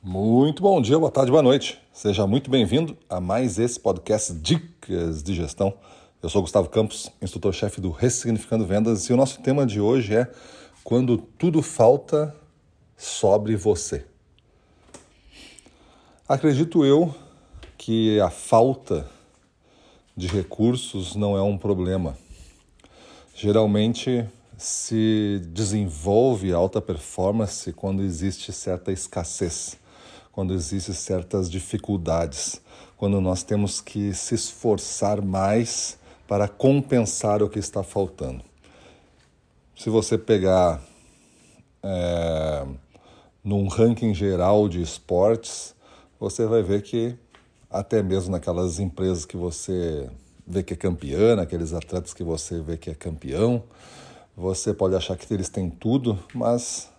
Muito bom dia, boa tarde, boa noite. Seja muito bem-vindo a mais esse podcast Dicas de Gestão. Eu sou Gustavo Campos, instrutor-chefe do Ressignificando Vendas, e o nosso tema de hoje é Quando tudo falta, sobre você. Acredito eu que a falta de recursos não é um problema. Geralmente se desenvolve alta performance quando existe certa escassez quando existem certas dificuldades, quando nós temos que se esforçar mais para compensar o que está faltando. Se você pegar é, num ranking geral de esportes, você vai ver que até mesmo naquelas empresas que você vê que é campeã, naqueles atletas que você vê que é campeão, você pode achar que eles têm tudo, mas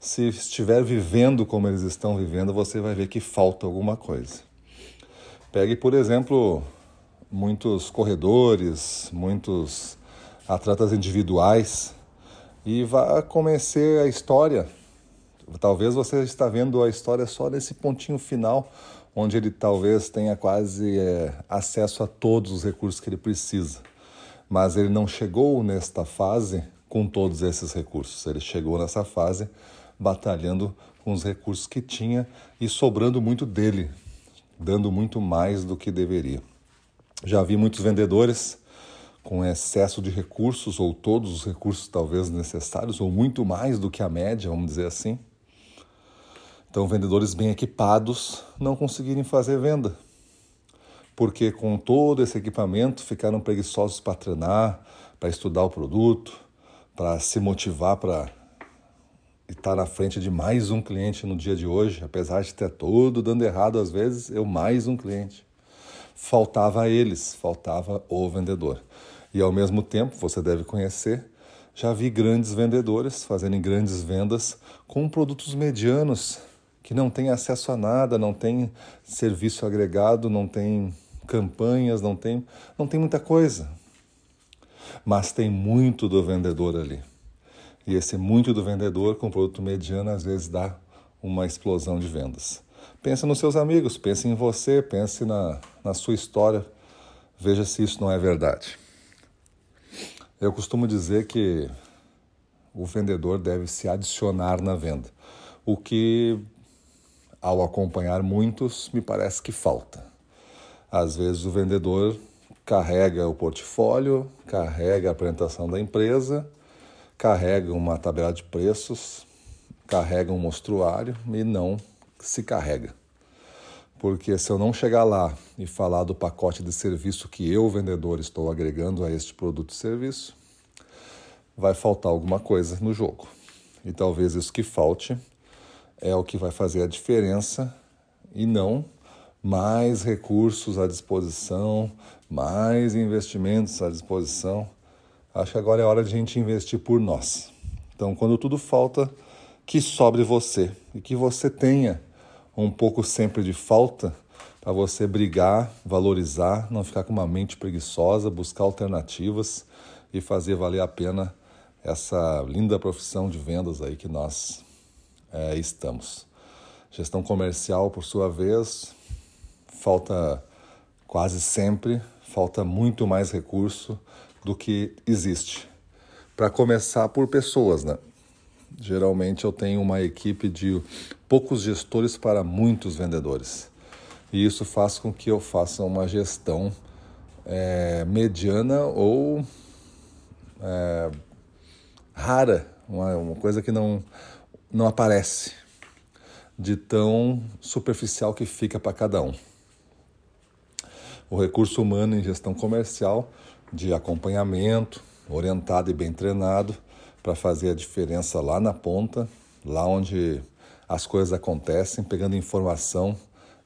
se estiver vivendo como eles estão vivendo, você vai ver que falta alguma coisa. Pegue, por exemplo, muitos corredores, muitos atletas individuais e vá conhecer a história. Talvez você está vendo a história só nesse pontinho final, onde ele talvez tenha quase é, acesso a todos os recursos que ele precisa. Mas ele não chegou nesta fase com todos esses recursos. Ele chegou nessa fase batalhando com os recursos que tinha e sobrando muito dele, dando muito mais do que deveria. Já vi muitos vendedores com excesso de recursos, ou todos os recursos talvez necessários, ou muito mais do que a média, vamos dizer assim. Então, vendedores bem equipados não conseguirem fazer venda, porque com todo esse equipamento ficaram preguiçosos para treinar, para estudar o produto, para se motivar para estar tá na frente de mais um cliente no dia de hoje, apesar de ter tudo dando errado às vezes, eu mais um cliente. Faltava a eles, faltava o vendedor. E ao mesmo tempo, você deve conhecer, já vi grandes vendedores fazendo grandes vendas com produtos medianos, que não têm acesso a nada, não tem serviço agregado, não tem campanhas, não tem, não tem muita coisa. Mas tem muito do vendedor ali. E esse muito do vendedor com produto mediano às vezes dá uma explosão de vendas. Pense nos seus amigos, pense em você, pense na, na sua história, veja se isso não é verdade. Eu costumo dizer que o vendedor deve se adicionar na venda, o que, ao acompanhar muitos, me parece que falta. Às vezes o vendedor carrega o portfólio, carrega a apresentação da empresa carrega uma tabela de preços, carrega um mostruário e não se carrega. Porque se eu não chegar lá e falar do pacote de serviço que eu, vendedor, estou agregando a este produto e serviço, vai faltar alguma coisa no jogo. E talvez isso que falte é o que vai fazer a diferença e não mais recursos à disposição, mais investimentos à disposição Acho que agora é hora de a gente investir por nós. Então, quando tudo falta, que sobre você e que você tenha um pouco sempre de falta para você brigar, valorizar, não ficar com uma mente preguiçosa, buscar alternativas e fazer valer a pena essa linda profissão de vendas aí que nós é, estamos. Gestão comercial, por sua vez, falta quase sempre, falta muito mais recurso do que existe. Para começar por pessoas, né? Geralmente eu tenho uma equipe de poucos gestores para muitos vendedores. E isso faz com que eu faça uma gestão é, mediana ou é, rara, uma, uma coisa que não, não aparece, de tão superficial que fica para cada um. O recurso humano em gestão comercial de acompanhamento, orientado e bem treinado, para fazer a diferença lá na ponta, lá onde as coisas acontecem, pegando informação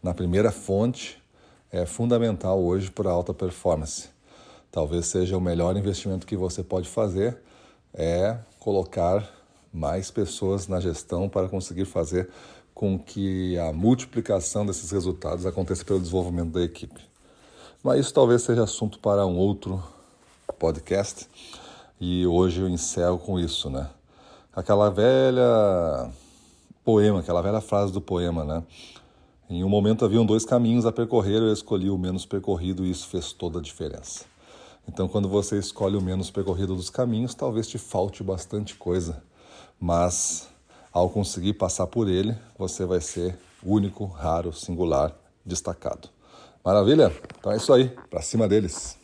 na primeira fonte, é fundamental hoje para alta performance. Talvez seja o melhor investimento que você pode fazer é colocar mais pessoas na gestão para conseguir fazer com que a multiplicação desses resultados aconteça pelo desenvolvimento da equipe. Mas isso talvez seja assunto para um outro podcast e hoje eu encerro com isso, né? Aquela velha poema, aquela velha frase do poema, né? Em um momento haviam dois caminhos a percorrer, eu escolhi o menos percorrido e isso fez toda a diferença. Então, quando você escolhe o menos percorrido dos caminhos, talvez te falte bastante coisa, mas ao conseguir passar por ele, você vai ser único, raro, singular, destacado. Maravilha? Então é isso aí, para cima deles.